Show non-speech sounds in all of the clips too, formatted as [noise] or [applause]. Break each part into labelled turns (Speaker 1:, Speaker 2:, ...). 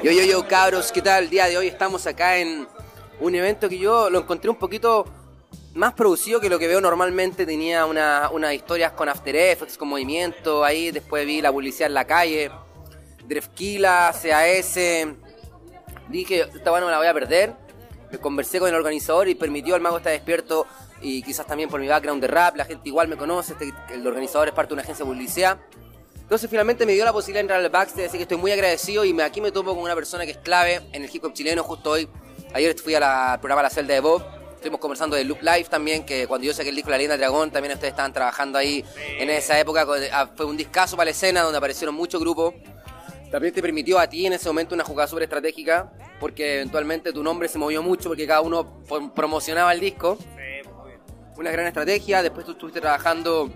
Speaker 1: Yo, yo, yo, cabros, ¿qué tal? El día de hoy estamos acá en un evento que yo lo encontré un poquito más producido que lo que veo normalmente. Tenía unas una historias con After Effects, con movimiento. Ahí después vi la publicidad en la calle. Drefkila, CAS. Dije, esta bueno me la voy a perder. Me conversé con el organizador y permitió al mago estar despierto. Y quizás también por mi background de rap, la gente igual me conoce. Este, el organizador es parte de una agencia de publicidad. Entonces finalmente me dio la posibilidad de entrar al backstage, así que estoy muy agradecido y me, aquí me topo con una persona que es clave en el hip hop chileno justo hoy. Ayer fui al programa La Celda de Bob, estuvimos conversando de Loop Life también, que cuando yo saqué el disco La Leyenda Dragón, también ustedes estaban trabajando ahí en esa época. Ah, fue un discazo para la escena donde aparecieron muchos grupos. También te permitió a ti en ese momento una jugada súper estratégica, porque eventualmente tu nombre se movió mucho porque cada uno promocionaba el disco. Una gran estrategia, después tú estuviste trabajando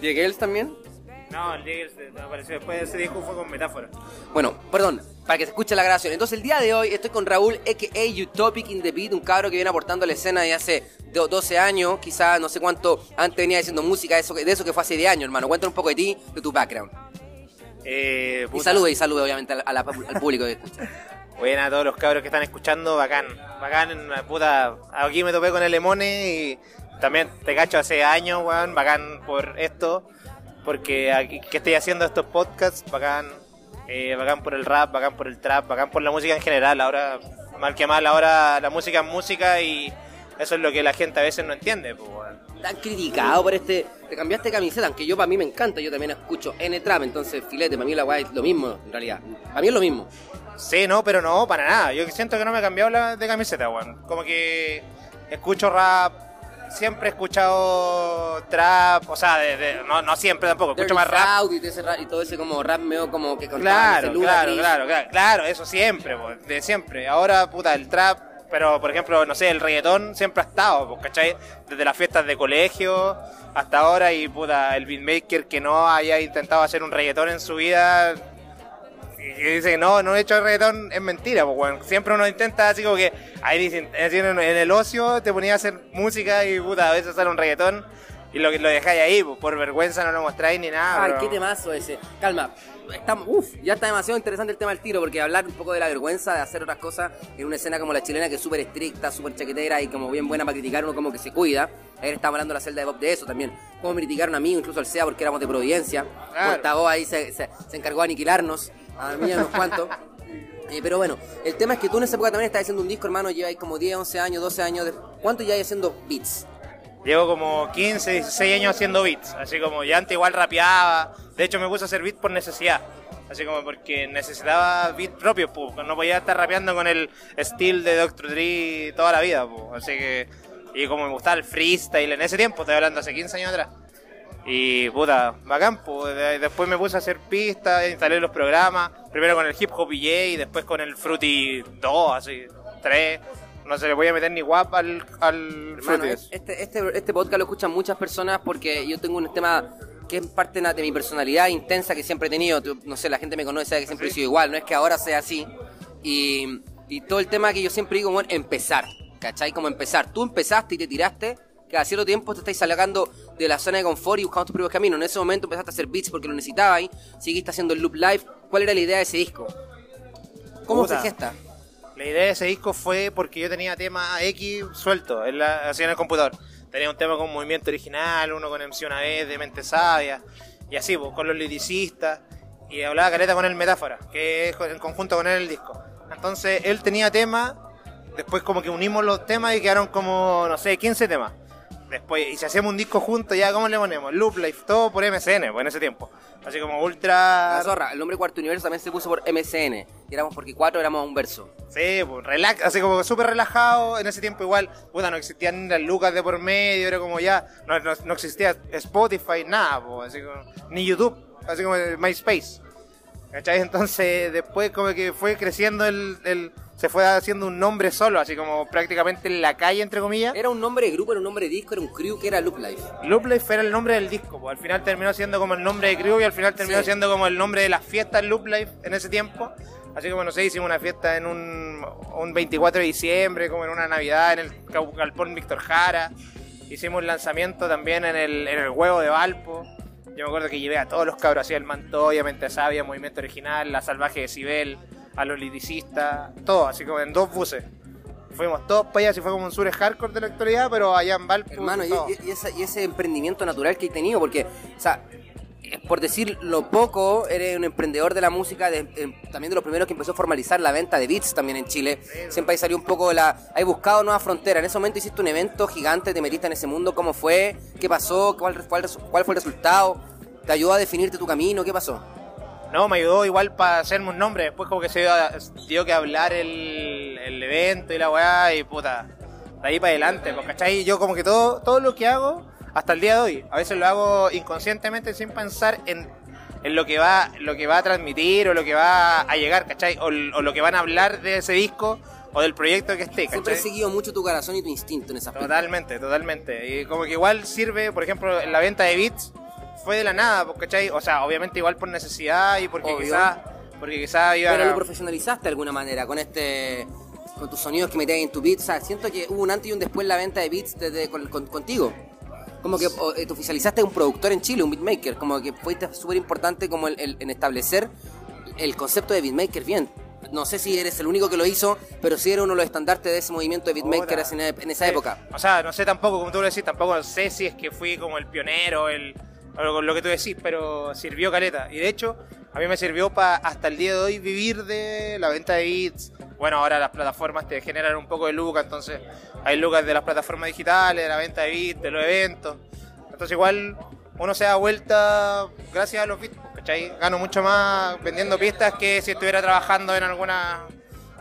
Speaker 1: Diego también.
Speaker 2: No, el Diggers apareció después de ese disco fue con metáfora.
Speaker 1: Bueno, perdón, para que se escuche la grabación. Entonces el día de hoy estoy con Raúl, a.k.a. Utopic in the Beat, un cabro que viene aportando a la escena de hace 12 años, quizás no sé cuánto antes venía haciendo música, de eso, de eso que fue hace 10 años, hermano. Cuéntanos un poco de ti, de tu background.
Speaker 2: Eh,
Speaker 1: y salude, y salude obviamente al, público que escucha. [laughs]
Speaker 2: Buena a todos los cabros que están escuchando, bacán, bacán, puta, aquí me topé con el Lemone y también te cacho hace años, weón, bacán por esto porque aquí, que estoy haciendo estos podcasts, bacán, eh, bacán por el rap, bacán por el trap, bacán por la música en general. Ahora, mal que mal, ahora la música es música y eso es lo que la gente a veces no entiende. Pues,
Speaker 1: Tan criticado por este. Te cambiaste camiseta, aunque yo para mí me encanta, yo también escucho N-Trap, entonces filete, para mí la guay es lo mismo, en realidad. Para mí es lo mismo.
Speaker 2: Sí, no, pero no, para nada. Yo siento que no me he cambiado la de camiseta, weón. Como que escucho rap, siempre he escuchado trap, o sea, no, no, siempre tampoco, escucho más rap.
Speaker 1: Y, todo ese como rap medio como que
Speaker 2: claro, claro, claro, claro, claro, eso siempre, de siempre. Ahora, puta, el trap, pero por ejemplo, no sé, el reggaetón siempre ha estado, ¿cachai? Desde las fiestas de colegio hasta ahora y puta, el beatmaker que no haya intentado hacer un reggaetón en su vida y dice, no, no he hecho reggaetón, es mentira, pues, bueno. Siempre uno intenta así como que, ahí dicen, en el ocio te ponía a hacer música y puta, a veces sale un reggaetón y lo, lo dejáis ahí, pues, por vergüenza no lo mostráis ni nada.
Speaker 1: Ay, qué temazo ese. Calma, está, uf, ya está demasiado interesante el tema del tiro, porque hablar un poco de la vergüenza de hacer otras cosas en una escena como la chilena, que es súper estricta, súper chaquetera y como bien buena para criticar, uno como que se cuida. Ayer estaba hablando la celda de Bob de eso también. Cómo criticaron a mí, incluso al SEA, porque éramos de Providencia. Claro. ahí se, se, se encargó de aniquilarnos a mí unos cuantos. Eh, pero bueno, el tema es que tú en esa época también estás haciendo un disco, hermano, lleváis como 10, 11 años, 12 años. De... ¿Cuánto ya haciendo beats?
Speaker 2: Llevo como 15, 16 años haciendo beats, así como ya antes igual rapeaba. De hecho me puse a hacer beats por necesidad, así como porque necesitaba beats propios, pues. no podía estar rapeando con el estilo de Dr. Dre toda la vida, pues. así que... Y como me gustaba el freestyle en ese tiempo, estoy hablando hace 15 años atrás. Y puta, bacán, pues. Después me puse a hacer pistas, instalé los programas. Primero con el Hip Hop y después con el Fruity 2, así, 3. No se le voy a meter ni guap al, al Fruity.
Speaker 1: Este, este, este podcast lo escuchan muchas personas porque yo tengo un tema que es parte de mi personalidad intensa que siempre he tenido. No sé, la gente me conoce, sabe que siempre he sido igual. No es que ahora sea así. Y, y todo el tema que yo siempre digo, bueno, empezar. ¿Cachai? Como empezar. Tú empezaste y te tiraste que a cierto tiempo te estáis sacando de la zona de confort y buscando tus propios caminos. En ese momento empezaste a hacer beats porque lo necesitabas, seguiste haciendo el loop live. ¿Cuál era la idea de ese disco? ¿Cómo se gesta?
Speaker 2: La idea de ese disco fue porque yo tenía tema X suelto, en la, así en el computador. Tenía un tema con movimiento original, uno con MC una vez, de mente sabia, y así, pues, con los liricistas. Y hablaba careta con el Metáfora, que es en conjunto con él el disco. Entonces él tenía tema, después como que unimos los temas y quedaron como, no sé, 15 temas. Después, y si hacemos un disco juntos, ya, ¿cómo le ponemos? Loop Life, todo por MSN, pues en ese tiempo. Así como ultra.
Speaker 1: La zorra, el nombre Cuarto Universo también se puso por MSN. Y éramos porque cuatro éramos un verso.
Speaker 2: Sí, pues relax, así como súper relajado. En ese tiempo igual, puta, no existían las lucas de por medio, era como ya, no, no, existía Spotify, nada, pues, así como, ni YouTube, así como MySpace. ¿Cachai? Entonces después como que fue creciendo el, el, se fue haciendo un nombre solo, así como prácticamente en la calle, entre comillas.
Speaker 1: ¿Era un nombre de grupo, era un nombre de disco, era un crew que era Loop Life?
Speaker 2: Loop Life era el nombre del disco, pues al final terminó siendo como el nombre de crew y al final terminó siendo como el nombre de las fiestas Loop Life en ese tiempo. Así como, no sé, hicimos una fiesta en un, un 24 de diciembre, como en una Navidad, en el Galpón Víctor Jara. Hicimos lanzamiento también en el, en el Huevo de Valpo. Yo me acuerdo que llevé a todos los cabros, así el Mantoya, Mente Sabia, Movimiento Original, La Salvaje de Cibel, a los liricistas, todo, así como en dos buses. Fuimos todos para allá, así fue como un sur hardcore de la actualidad, pero allá en Valpo.
Speaker 1: Hermano, y, y- y esa- y ese emprendimiento natural que he tenido, porque, o sea, por decir lo poco, eres un emprendedor de la música, de- eh, también de los primeros que empezó a formalizar la venta de beats también en Chile. Siempre ahí salió un poco de la... Hay buscado nuevas fronteras. En ese momento hiciste un evento gigante, te metiste en ese mundo. ¿Cómo fue? ¿Qué pasó? ¿Cuál, cuál, cuál fue el resultado? ¿Te ayudó a definirte tu camino? ¿Qué pasó?
Speaker 2: No, me ayudó igual para hacerme un nombre. Después como que se dio, dio que hablar el, el evento y la weá y puta. De ahí para adelante, pues, ¿cachai? Yo como que todo, todo lo que hago, hasta el día de hoy, a veces lo hago inconscientemente sin pensar en, en lo que va lo que va a transmitir o lo que va a llegar, ¿cachai? O, o lo que van a hablar de ese disco o del proyecto que esté,
Speaker 1: Siempre he
Speaker 2: ¿cachai?
Speaker 1: seguido mucho tu corazón y tu instinto en esa aspecto.
Speaker 2: Totalmente, totalmente. Y como que igual sirve, por ejemplo, en la venta de beats fue de la nada, pues, ¿cachai? O sea, obviamente igual por necesidad y porque quizás porque quizás iba
Speaker 1: Pero lo profesionalizaste de alguna manera con este con tus sonidos que metías en tu beat. O sea, siento que hubo un antes y un después en la venta de beats desde, con- con- contigo. Como que eh, te oficializaste un productor en Chile, un beatmaker. Como que fuiste súper importante como el- el- en establecer el concepto de beatmaker bien. No sé si eres el único que lo hizo, pero sí eres uno de los estandartes de ese movimiento de beatmaker en, en esa
Speaker 2: Sí.
Speaker 1: época.
Speaker 2: O sea, no sé tampoco, como tú lo decís, tampoco sé si es que fui como el pionero, el o lo, lo que tú decís, pero sirvió caleta. Y de hecho, a mí me sirvió para hasta el día de hoy vivir de la venta de beats. Bueno, ahora las plataformas te generan un poco de lucas, entonces hay lucas de las plataformas digitales, de la venta de beats, de los eventos. Entonces igual uno se da vuelta gracias a los beats, ¿cachai? Gano mucho más vendiendo pistas que si estuviera trabajando en alguna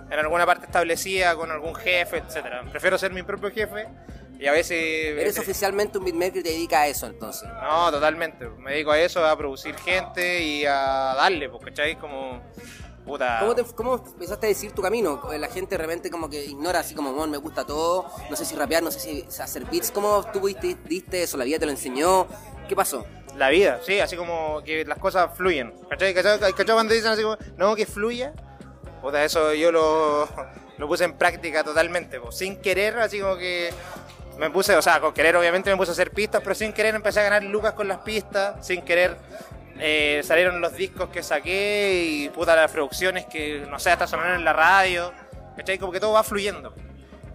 Speaker 2: en alguna parte establecida con algún jefe, etcétera. Prefiero ser mi propio jefe y a veces
Speaker 1: Eres oficialmente un beatmaker y te dedicas a eso entonces.
Speaker 2: no, totalmente. Me dedico a eso, a producir gente y a darle, pues, ¿cachai? Como puta.
Speaker 1: ¿Cómo, te- ¿Cómo empezaste a decir tu camino? La gente de repente como que ignora así como, "Mon, me gusta todo, no sé si rapear, no sé si hacer beats. ¿Cómo tú viste, diste eso? ¿La vida te lo enseñó? ¿Qué pasó?
Speaker 2: La vida, sí, así como que las cosas fluyen. ¿Cachai? ¿Cachai? Cuando dicen así como, no, que fluya. Puta, eso yo lo, lo puse en práctica totalmente, sin querer, así como que me puse, o sea, con querer obviamente me puse a hacer pistas, pero sin querer empecé a ganar lucas con las pistas, sin querer eh, salieron los discos que saqué y puta las producciones que, no sé, hasta sonaron en la radio, ¿cachai? Como que todo va fluyendo.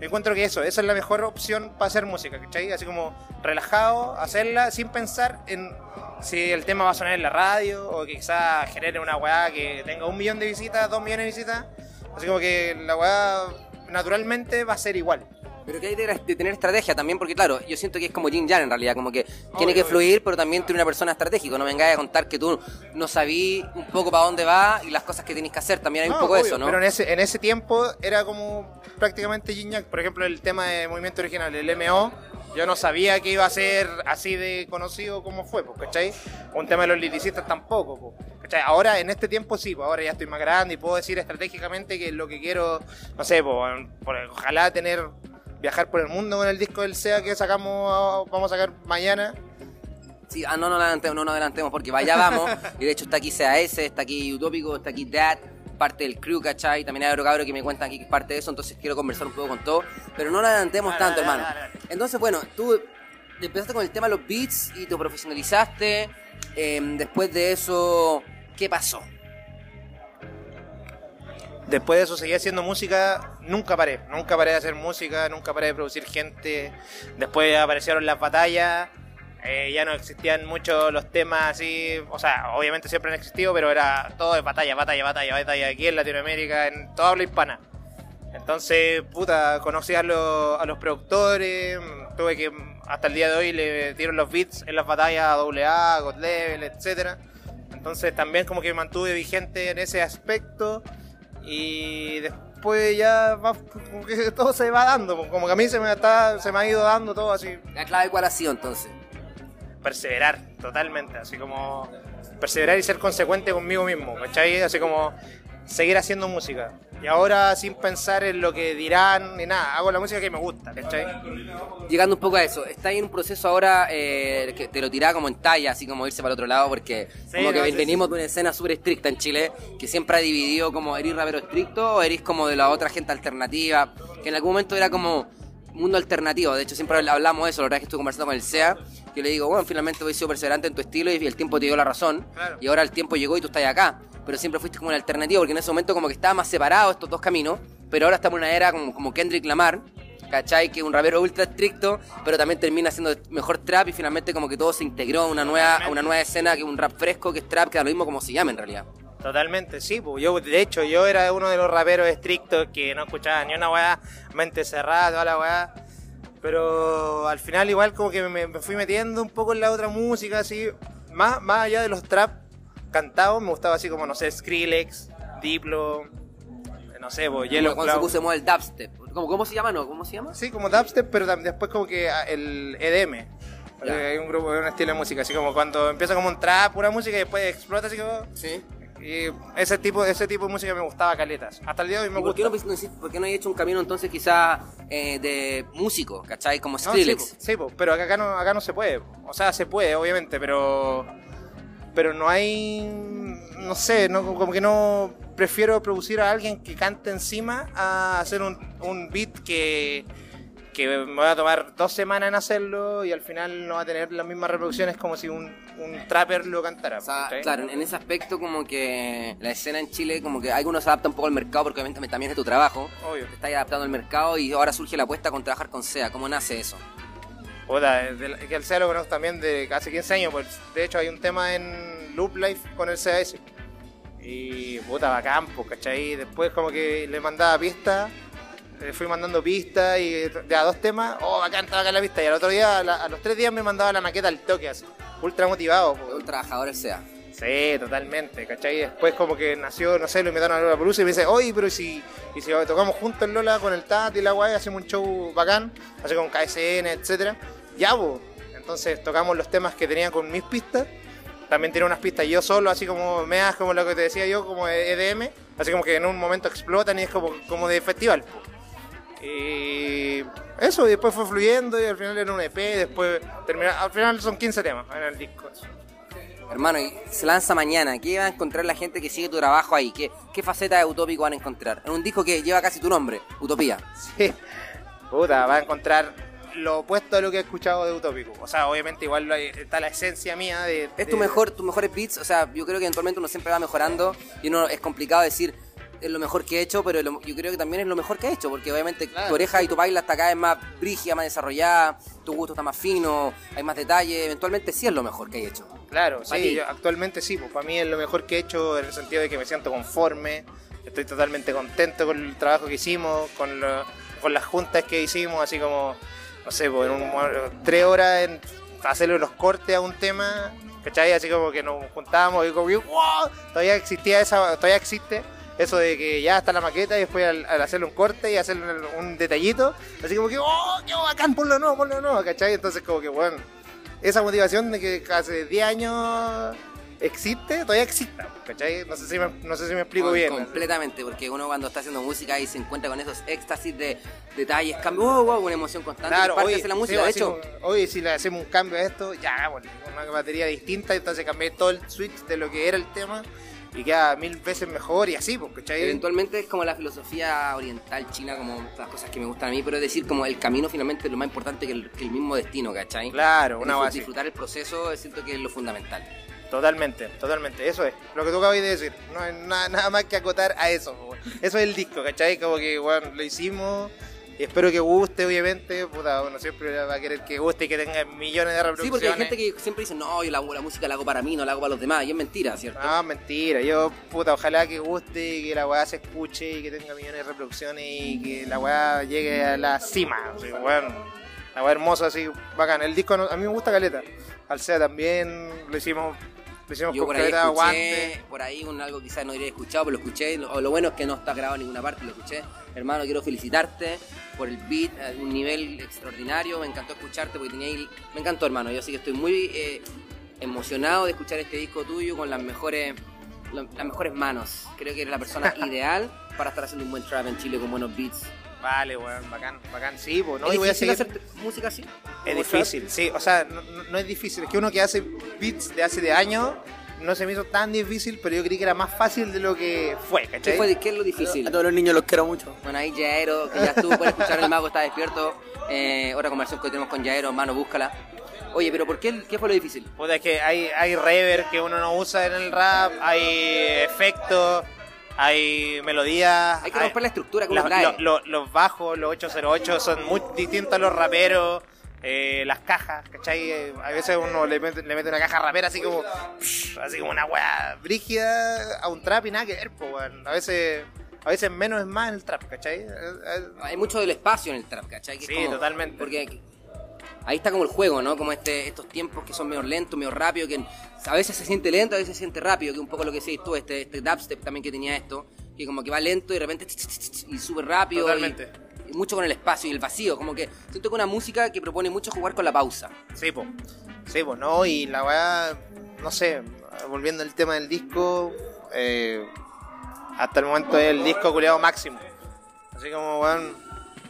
Speaker 2: Yo encuentro que eso, esa es la mejor opción para hacer música, ¿cachai? Así como relajado, hacerla sin pensar en si el tema va a sonar en la radio o que quizás genere una weá que tenga un millón de visitas, dos millones de visitas. Así como que la weá naturalmente va a ser igual.
Speaker 1: Pero que hay de, de tener estrategia también, porque claro, yo siento que es como Jin Jan en realidad, como que tiene que
Speaker 2: obvio.
Speaker 1: fluir, pero también tiene una persona estratégica. No me vengáis a contar que tú no sabí un poco para dónde va y las cosas que tenés que hacer. También hay un poco
Speaker 2: obvio,
Speaker 1: eso, ¿no?
Speaker 2: Pero en ese, en ese tiempo era como prácticamente Gignac. Por ejemplo, el tema de movimiento original, el MO, yo no sabía que iba a ser así de conocido como fue, pues, ¿cachai? Un tema de los liricistas tampoco, pues, ¿cachai? Ahora, en este tiempo sí, pues ahora ya estoy más grande y puedo decir estratégicamente que lo que quiero, no sé, pues, ojalá tener, viajar por el mundo con el disco del SEA que sacamos, vamos a sacar mañana.
Speaker 1: Sí, ah, no nos adelantemos, no nos adelantemos porque vaya vamos. [laughs] y de hecho está aquí CAS, está aquí Utópico, está aquí Dad, parte del crew, ¿cachai? También hay otro cabro que me cuentan aquí que es parte de eso, entonces quiero conversar un poco con todo. Pero no nos adelantemos
Speaker 2: Dale,
Speaker 1: tanto,
Speaker 2: dale,
Speaker 1: hermano.
Speaker 2: dale.
Speaker 1: Entonces, bueno, tú empezaste con el tema de los beats y te profesionalizaste. Eh, después de eso, ¿qué pasó?
Speaker 2: Después de eso seguí haciendo música, nunca paré, nunca paré de hacer música, nunca paré de producir gente. Después aparecieron las batallas, eh, ya no existían muchos los temas así, o sea, obviamente siempre han existido, pero era todo de batalla, batalla, batalla, batalla, aquí en Latinoamérica, en toda habla hispana. Entonces, puta, conocí a los, a los productores, tuve que, hasta el día de hoy le dieron los beats en las batallas a AA, God Level, etcétera. Entonces también como que me mantuve vigente en ese aspecto y después ya va, como que todo se va dando, como que a mí se me, está, se me ha ido dando todo así,
Speaker 1: La clave cuál ha sido entonces.
Speaker 2: perseverar totalmente, así como perseverar y ser consecuente conmigo mismo, ¿cachai? Así como seguir haciendo música. Y ahora sin pensar en lo que dirán ni nada, hago la música que me gusta, ¿cachai?
Speaker 1: Llegando un poco a eso, está en un proceso ahora eh, que te lo tiraba como en talla, así como irse para el otro lado, porque
Speaker 2: Sí,
Speaker 1: como que
Speaker 2: sí,
Speaker 1: venimos de una escena súper estricta en Chile, que siempre ha dividido como eres rapero estricto o eres como de la otra gente alternativa, que en algún momento era como mundo alternativo, de hecho siempre hablamos de eso, la verdad es que estuve conversando con el SEA, que le digo, bueno, finalmente he sido perseverante en tu estilo y el tiempo te dio la razón,
Speaker 2: Claro.
Speaker 1: y ahora el tiempo llegó y tú estás acá. Pero siempre fuiste como un alternativo, porque en ese momento como que estaba más separado estos dos caminos, pero ahora estamos en una era como, como Kendrick Lamar, ¿cachai? Que es un rapero ultra estricto, pero también termina haciendo mejor trap y finalmente como que todo se integró a una nueva, a una nueva escena, que es un rap fresco, que es trap, que da lo mismo como se llama en realidad.
Speaker 2: Totalmente, sí, pues yo, de hecho, yo era uno de los raperos estrictos que no escuchaba ni una weá, mente cerrada, toda la weá. Pero al final igual como que me, me fui metiendo un poco en la otra música, así, más, más allá de los trap cantados, me gustaba así como, no sé, Skrillex, Diplo, no sé, pues, Yellow
Speaker 1: cuando se
Speaker 2: Claw.
Speaker 1: puso el dubstep. ¿Cómo, ¿Cómo se llama? No? ¿Cómo se llama?
Speaker 2: Sí, como dubstep, pero tam- después como que ah, el EDM.
Speaker 1: Ya.
Speaker 2: Hay un grupo, un estilo de música, así como cuando empieza como un trap, pura música y después explota así como...
Speaker 1: Sí.
Speaker 2: Y ese tipo, ese tipo de música me gustaba caletas. Hasta el día de hoy me
Speaker 1: ¿Y por, qué
Speaker 2: gusta.
Speaker 1: no, por qué no hay hecho un camino entonces quizá eh, de músico, ¿cachai? Como
Speaker 2: No, sí,
Speaker 1: Skrillex.
Speaker 2: po, sí, po, pero acá, acá no, acá no se puede. O sea, se puede, obviamente, pero pero no hay, no sé, no, como que no prefiero producir a alguien que cante encima a hacer un, un beat que, que me va a tomar dos semanas en hacerlo y al final no va a tener las mismas reproducciones como si un, un trapper lo cantara.
Speaker 1: O sea,
Speaker 2: ¿cachai?
Speaker 1: claro, en ese aspecto como que la escena en Chile como que algunos se adapta un poco al mercado porque obviamente también es tu trabajo.
Speaker 2: Obvio.
Speaker 1: Te estás adaptando al mercado y ahora surge la apuesta con trabajar con SEA. ¿Cómo nace eso?
Speaker 2: La- que el SEA lo conozco también de hace 15 años, pues de hecho hay un tema en Loop Life con el CAS. Y puta, bacán, pues, ¿cachai? Después como que le mandaba pistas, le fui mandando pistas y de a dos temas, oh, bacán, está bacán la pista. Y al otro día, a, la- a los tres días me mandaba la maqueta al toque, así, ultra motivado. pues.
Speaker 1: Un trabajador el SEA.
Speaker 2: Sí, totalmente, ¿cachai? Y después como que nació, no sé, lo invitaron a Lola Palusa y me dice, oye, pero ¿y si, y si tocamos juntos en Lola con el Tat y la guay, hacemos un show bacán, así con KSN, etcétera. Ya, bo. Entonces tocamos los temas que tenía con mis pistas. También tenía unas pistas yo solo, así como meas, como lo que te decía yo, como EDM. Así como que en un momento explotan y es como, como de festival. Y eso, y después fue fluyendo y al final era un EP, después termina, al final son 15 temas en el disco.
Speaker 1: Hermano, y se lanza mañana. ¿Qué va a encontrar la gente que sigue tu trabajo ahí? ¿Qué, qué faceta de utópico van a encontrar? En un disco que lleva casi tu nombre, Utopía.
Speaker 2: Sí. Puta, va a encontrar lo opuesto a lo que he escuchado de Utópico. O sea, obviamente igual está la esencia mía de...
Speaker 1: Es
Speaker 2: de-
Speaker 1: tu mejor, tus mejores beats, o sea, yo creo que eventualmente uno siempre va mejorando y uno es complicado decir es lo mejor que he hecho, pero lo- yo creo que también es lo mejor que he hecho, porque obviamente
Speaker 2: Claro.
Speaker 1: tu oreja y tu baila hasta acá es más brígida, más desarrollada, tu gusto está más fino, hay más detalle, eventualmente sí es lo mejor que he hecho.
Speaker 2: Claro, sí, yo actualmente sí, pues para mí es lo mejor que he hecho en el sentido de que me siento conforme, estoy totalmente contento con el trabajo que hicimos, con, lo- con las juntas que hicimos, así como, no sé, pues en un, tres horas en hacerle los cortes a un tema, ¿cachai? Así como que nos juntábamos y como que, ¡wow! Todavía existía esa, todavía existe eso de que ya está la maqueta y después al, hacerle un corte y hacerle un, un detallito, así como que, ¡oh, qué bacán! Ponlo no, ponlo no, ¿cachai? Entonces como que, bueno, esa motivación de que hace 10 años existe, todavía existe, ¿cachai? No sé si me, no sé si me explico bien.
Speaker 1: Completamente, porque uno cuando está haciendo música y se encuentra con esos éxtasis de detalles, cambios, wow, wow, una emoción constante,
Speaker 2: Claro,
Speaker 1: parte
Speaker 2: hoy,
Speaker 1: la
Speaker 2: sí,
Speaker 1: música, de hecho,
Speaker 2: hoy si le hacemos un cambio a esto, ya hagámosle una batería distinta, entonces cambié todo el switch de lo que era el tema y queda mil veces mejor y así, pues, ¿cachai?
Speaker 1: Eventualmente es como la filosofía oriental china, como las cosas que me gustan a mí, pero es decir, como el camino finalmente es lo más importante que el, que el mismo destino, ¿cachai?
Speaker 2: Claro, una base.
Speaker 1: Disfrutar el proceso, siento que es lo fundamental.
Speaker 2: Totalmente, totalmente, eso es, lo que tú acabas de decir, no hay nada, nada más que acotar a eso, eso es el disco, ¿cachai? Como que, bueno, lo hicimos y espero que guste, obviamente, puta, uno siempre va a querer que guste y que tenga millones de
Speaker 1: Sí,
Speaker 2: reproducciones.
Speaker 1: porque hay gente que siempre dice, no, yo la, la música la hago para mí, no la hago para los demás, y es mentira, ¿cierto?
Speaker 2: No, mentira. Yo, puta, ojalá que guste, que la weá se escuche y que tenga millones de reproducciones y que la weá llegue a la cima. Así, weón. La weá hermosa, así, bacán. El disco a mí me gusta caleta. Al SEA también lo hicimos, hicimos
Speaker 1: Yo por ahí escuché, por ahí un algo quizás no habría escuchado, pero lo escuché. Lo, lo bueno es que no está grabado en ninguna parte, lo escuché. Hermano, quiero felicitarte por el beat, un nivel extraordinario. Me encantó escucharte porque tenía ahí- Me encantó, hermano. Yo sí que estoy muy eh, emocionado de escuchar este disco tuyo con las mejores la- las mejores manos. Creo que eres la persona [laughs] ideal para estar haciendo un buen trap en Chile con buenos beats.
Speaker 2: Vale, weón, bacán, bacán. Sí, pues, ¿no?
Speaker 1: ¿Es
Speaker 2: Y voy a seguir.
Speaker 1: hacer música así?
Speaker 2: Es
Speaker 1: ¿Como
Speaker 2: difícil, sí. O sea, no, no- es difícil. Es que uno que hace beats de hace de años no se me hizo tan difícil, pero yo creí que era más fácil de lo que fue,
Speaker 1: trap? ¿Qué,
Speaker 2: ¿cachai?
Speaker 1: fue, ¿Qué es lo difícil?
Speaker 3: A todos los niños los quiero mucho.
Speaker 1: Bueno, ahí Yaero, que ya estuvo, pueden escuchar El Mago está despierto. Eh, otra conversación que tenemos con Yaero, hermano, búscala. Oye, pero ¿por qué, qué fue lo difícil?
Speaker 2: Puta, es que hay, hay reverb que uno no usa en el rap, hay efectos, hay melodías.
Speaker 1: Hay que romper la estructura que
Speaker 2: la- lo- lo- los bajos, los 808 son muy distintos a los raperos. eh, las cajas, ¿cachai? A veces uno le mete, le mete una caja rapera así como psh, así como una weá brígida a un trap y nada que ver, po. A veces, a veces menos es más en el trap, ¿cachai?
Speaker 1: Hay mucho del espacio en el trap, ¿cachai? Que
Speaker 2: Sí, totalmente.
Speaker 1: Porque ahí está como el juego, ¿no? Como este, estos tiempos que son medio lentos, medio rápidos, que a veces se siente lento, a veces se siente rápido, que un poco lo que decís tú, este, este dubstep también que tenía esto, que como que va lento y de repente y súper rápido. y-
Speaker 2: Totalmente.
Speaker 1: Y, mucho con el espacio y el vacío, como que siento que una música que propone mucho jugar con la pausa.
Speaker 2: Sí, po. Sí, po, no, y la weá, no sé, volviendo al tema del disco, eh, hasta el momento es el disco culiado máximo. Así como, weón,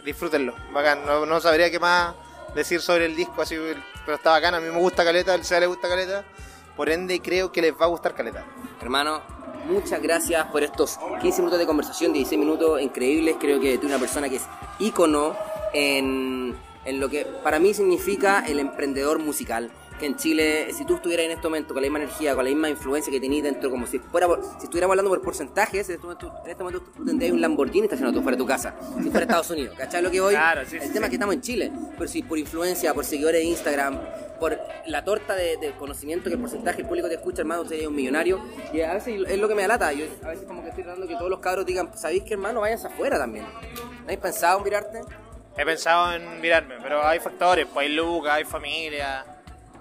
Speaker 2: disfrútenlo, bacán. No, no sabría qué más decir sobre el disco, así, pero está bacán. A mí me gusta Caleta, al SEA le gusta Caleta, por ende creo que les va a gustar Caleta.
Speaker 1: Hermano, muchas gracias por estos 15 minutos de conversación, 16 minutos increíbles. Creo que tú eres una persona que es ícono en, en lo que para mí significa el emprendedor musical. Que en Chile, si tú estuvieras en este momento con la misma energía, con la misma influencia que tenías dentro, como si fuera por- si estuviéramos hablando por porcentajes, en este momento, en este momento tú tendrías un Lamborghini estacionado tú fuera de tu casa, si fuera Estados Unidos. ¿Cachai lo que voy?
Speaker 2: Claro, sí,
Speaker 1: el
Speaker 2: sí,
Speaker 1: tema
Speaker 2: sí.
Speaker 1: es que estamos en Chile, pero si por influencia, por seguidores de Instagram, por la torta de, de conocimiento que el porcentaje del público te escucha, hermano, sería un millonario. Y a veces es lo que me alata. Yo a veces como que estoy tratando que todos los cabros digan, ¿sabéis que hermano? Vayas afuera también. ¿No habéis pensado en mirarte?
Speaker 2: He pensado en mirarme, pero hay factores, pues hay lucas, hay familia,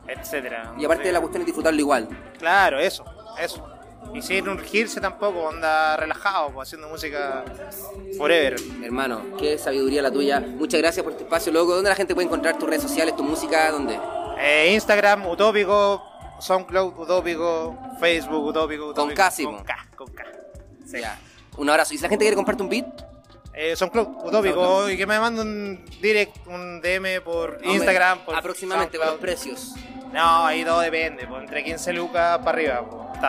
Speaker 2: etcétera.
Speaker 1: Y aparte de la cuestión es disfrutarlo igual.
Speaker 2: Claro, eso, eso. Y sin urgirse tampoco, anda relajado, pues, haciendo música forever.
Speaker 1: Hermano, qué sabiduría la tuya. Muchas gracias por este espacio, loco. ¿Dónde la gente puede encontrar tus redes sociales, tu música? ¿Dónde?
Speaker 2: Eh, Instagram, Utópico, SoundCloud, Utópico, Facebook, Utópico, Utópico.
Speaker 1: Con K, sí,
Speaker 2: Con. K, con K. Sí.
Speaker 1: Ya. Un abrazo. ¿Y si la gente quiere comprarte un beat?
Speaker 2: Eh, SoundCloud, Utópico, y que me manden un direct, un DM por Instagram. Por
Speaker 1: Aproximadamente los precios.
Speaker 2: No, ahí todo depende, pues, entre 15 lucas para arriba.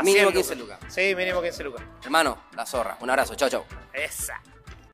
Speaker 1: Mínimo
Speaker 2: 100
Speaker 1: 15 lucas.
Speaker 2: Sí, mínimo 15 lucas.
Speaker 1: Hermano, la zorra. Un abrazo. Chao, chao.
Speaker 2: Esa.